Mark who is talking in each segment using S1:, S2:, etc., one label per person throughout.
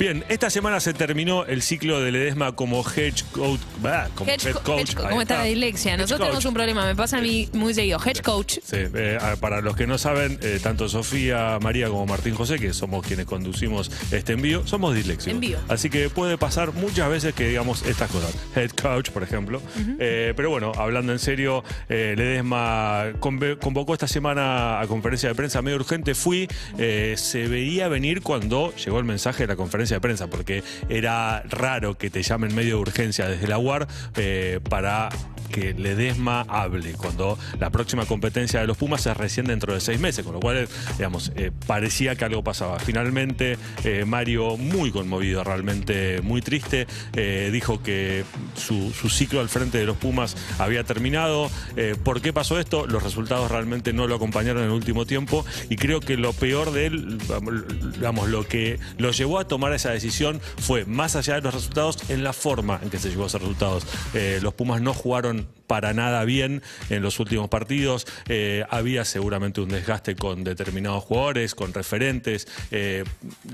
S1: Bien, esta semana se terminó el ciclo de Ledesma como head coach. bah, como
S2: Hedge
S1: head
S2: co-
S1: coach.
S2: hedge ¿Cómo está la dislexia?
S1: Hedge
S2: Nosotros tenemos un problema, me pasa a mí muy seguido. Hedge coach.
S1: Sí, eh, para los que no saben, eh, tanto Sofía, María como Martín José, que somos quienes conducimos este envío, somos disléxicos.
S2: Envío.
S1: Así que puede pasar muchas veces que digamos estas cosas. Head coach, por ejemplo. Eh, pero bueno, hablando en serio, Ledesma convocó esta semana a conferencia de prensa medio urgente. Fui, se veía venir cuando llegó el mensaje de la conferencia de prensa, porque era raro que te llamen medio de urgencia desde la UAR eh, para que Ledesma hable cuando la próxima competencia de los Pumas es recién dentro de seis meses, con lo cual, digamos, eh, parecía que algo pasaba. Finalmente, eh, Mario, muy conmovido, realmente muy triste, eh, dijo que su, su ciclo al frente de los Pumas había terminado. Eh, ¿Por qué pasó esto? Los resultados realmente no lo acompañaron en el último tiempo y creo que lo peor de él, digamos, lo que lo llevó a tomar esa decisión fue, más allá de los resultados, en la forma en que se llegó a esos resultados. Eh, los Pumas no jugaron para nada bien en los últimos partidos. Eh, había seguramente un desgaste con determinados jugadores, con referentes. Eh,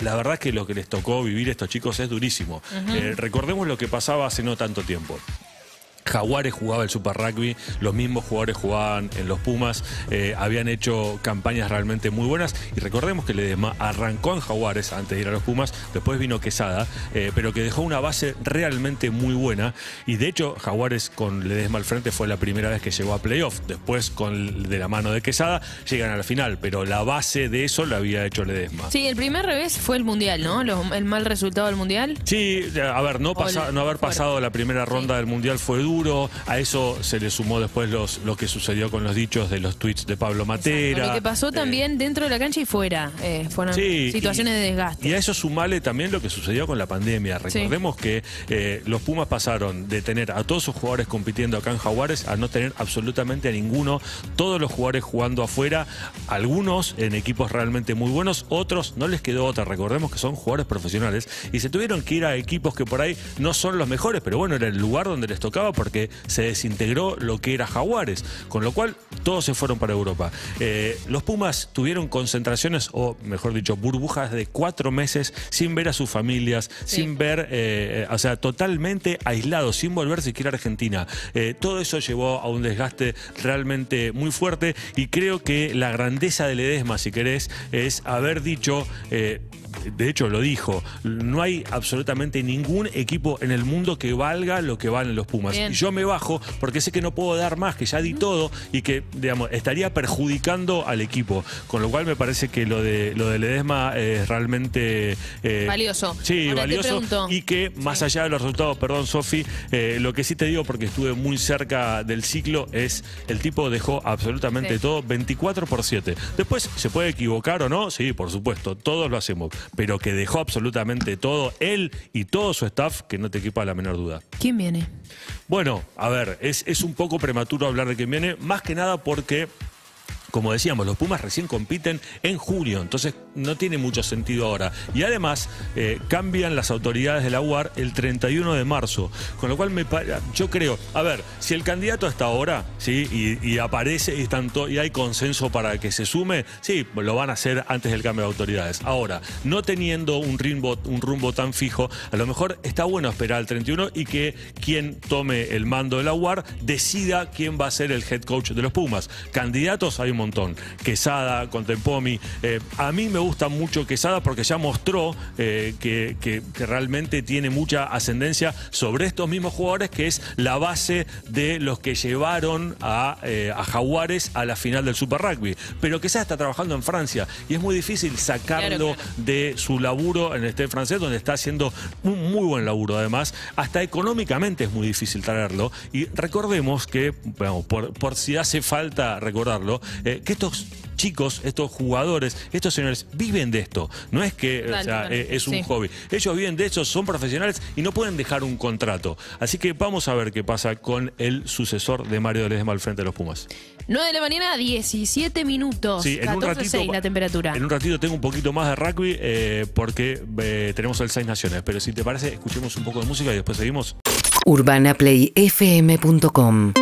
S1: la verdad que lo que les tocó vivir a estos chicos es durísimo. Eh, recordemos lo que pasaba hace no tanto tiempo. Jaguares jugaba el Super Rugby, los mismos jugadores jugaban en los Pumas, eh, habían hecho campañas realmente muy buenas y recordemos que Ledesma arrancó en Jaguares antes de ir a los Pumas, después vino Quesada, eh, pero que dejó una base realmente muy buena y de hecho Jaguares con Ledesma al frente fue la primera vez que llegó a playoff, después con de la mano de Quesada llegan a la final, pero la base de eso la había hecho Ledesma.
S2: Sí, el primer revés fue el mundial, ¿no? El mal resultado del mundial.
S1: Sí, a ver, no, pasa- haber pasado la primera ronda del Mundial fue duro. A eso se le sumó después los, lo que sucedió con los dichos de los tweets de Pablo Matera.
S2: Lo que pasó
S1: Eh,
S2: también dentro de la cancha y fuera. eh, fueron
S1: Sí,
S2: situaciones
S1: y-
S2: de desgaste.
S1: Y a eso sumale también lo que sucedió con la pandemia. Recordemos que eh, los Pumas pasaron de tener a todos sus jugadores compitiendo acá en Jaguares a no tener absolutamente a ninguno. Todos los jugadores jugando afuera, algunos en equipos realmente muy buenos, otros no les quedó otra. Recordemos que son jugadores profesionales y se tuvieron que ir a equipos que por ahí no son los mejores, pero bueno, era el lugar donde les tocaba porque se desintegró lo que era Jaguares. Con lo cual, todos se fueron para Europa. Eh, los Pumas tuvieron concentraciones, o mejor dicho, burbujas de cuatro meses sin ver a sus familias, sin ver, eh, o sea, totalmente aislados, sin volver siquiera a Argentina. Eh, todo eso llevó a un desgaste realmente muy fuerte y creo que la grandeza de Ledesma, si querés, es haber dicho... de hecho lo dijo, no hay absolutamente ningún equipo en el mundo que valga lo que valen los Pumas.
S2: Bien.
S1: Y yo me bajo porque sé que no puedo dar más, que ya di todo y que, digamos, estaría perjudicando al equipo. Con lo cual me parece que lo de lo de Ledesma es realmente eh,
S2: Valioso.
S1: Sí,
S2: Ahora
S1: valioso. Y que más allá de los resultados, perdón, Sofi, eh, lo que sí te digo, porque estuve muy cerca del ciclo, es el tipo dejó absolutamente
S2: Sí.
S1: todo 24 por 7. Después, ¿se puede equivocar o no? Sí, por supuesto, todos lo hacemos. Pero que dejó absolutamente todo, él y todo su staff, que no te quepa la menor duda.
S2: ¿Quién viene?
S1: Bueno, a ver, es, es un poco prematuro hablar de quién viene, más que nada porque. Como decíamos, los Pumas recién compiten en junio, entonces no tiene mucho sentido ahora. Y además eh, cambian las autoridades de la UAR el 31 de marzo, con lo cual yo creo, a ver, si el candidato está ahora, ¿sí? Y, aparece y, están y hay consenso para que se sume, sí, lo van a hacer antes del cambio de autoridades. Ahora, no teniendo un rumbo, un rumbo tan fijo, a lo mejor está bueno esperar al 31 y que quien tome el mando de la UAR decida quién va a ser el head coach de los Pumas. Candidatos hay un montón. Quesada, Contempomi. Eh, a mí me gusta mucho Quesada porque ya mostró eh, que, que- que realmente tiene mucha ascendencia sobre estos mismos jugadores, que es la base de los que llevaron a, eh, a Jaguares a la final del Super Rugby. Pero Quesada está trabajando en Francia y es muy difícil sacarlo
S2: Claro, claro.
S1: de su laburo en el este francés, donde está haciendo un muy buen laburo además. Hasta económicamente es muy difícil traerlo. Y recordemos que, bueno, por, por si hace falta recordarlo, eh, que estos chicos, estos jugadores, estos señores viven de esto. No es que o sea, eh, es un
S2: Sí.
S1: hobby. Ellos viven de eso, son profesionales y no pueden dejar un contrato. Así que vamos a ver qué pasa con el sucesor de Mario Ledesma al frente de los Pumas.
S2: 9 de la mañana, 17 minutos.
S1: Sí, en un
S2: 14,
S1: ratito.
S2: 6 la temperatura.
S1: En un ratito tengo un poquito más de rugby eh, porque eh, tenemos el Seis Naciones. Pero si te parece, escuchemos un poco de música y después seguimos.
S3: urbanaplayfm.com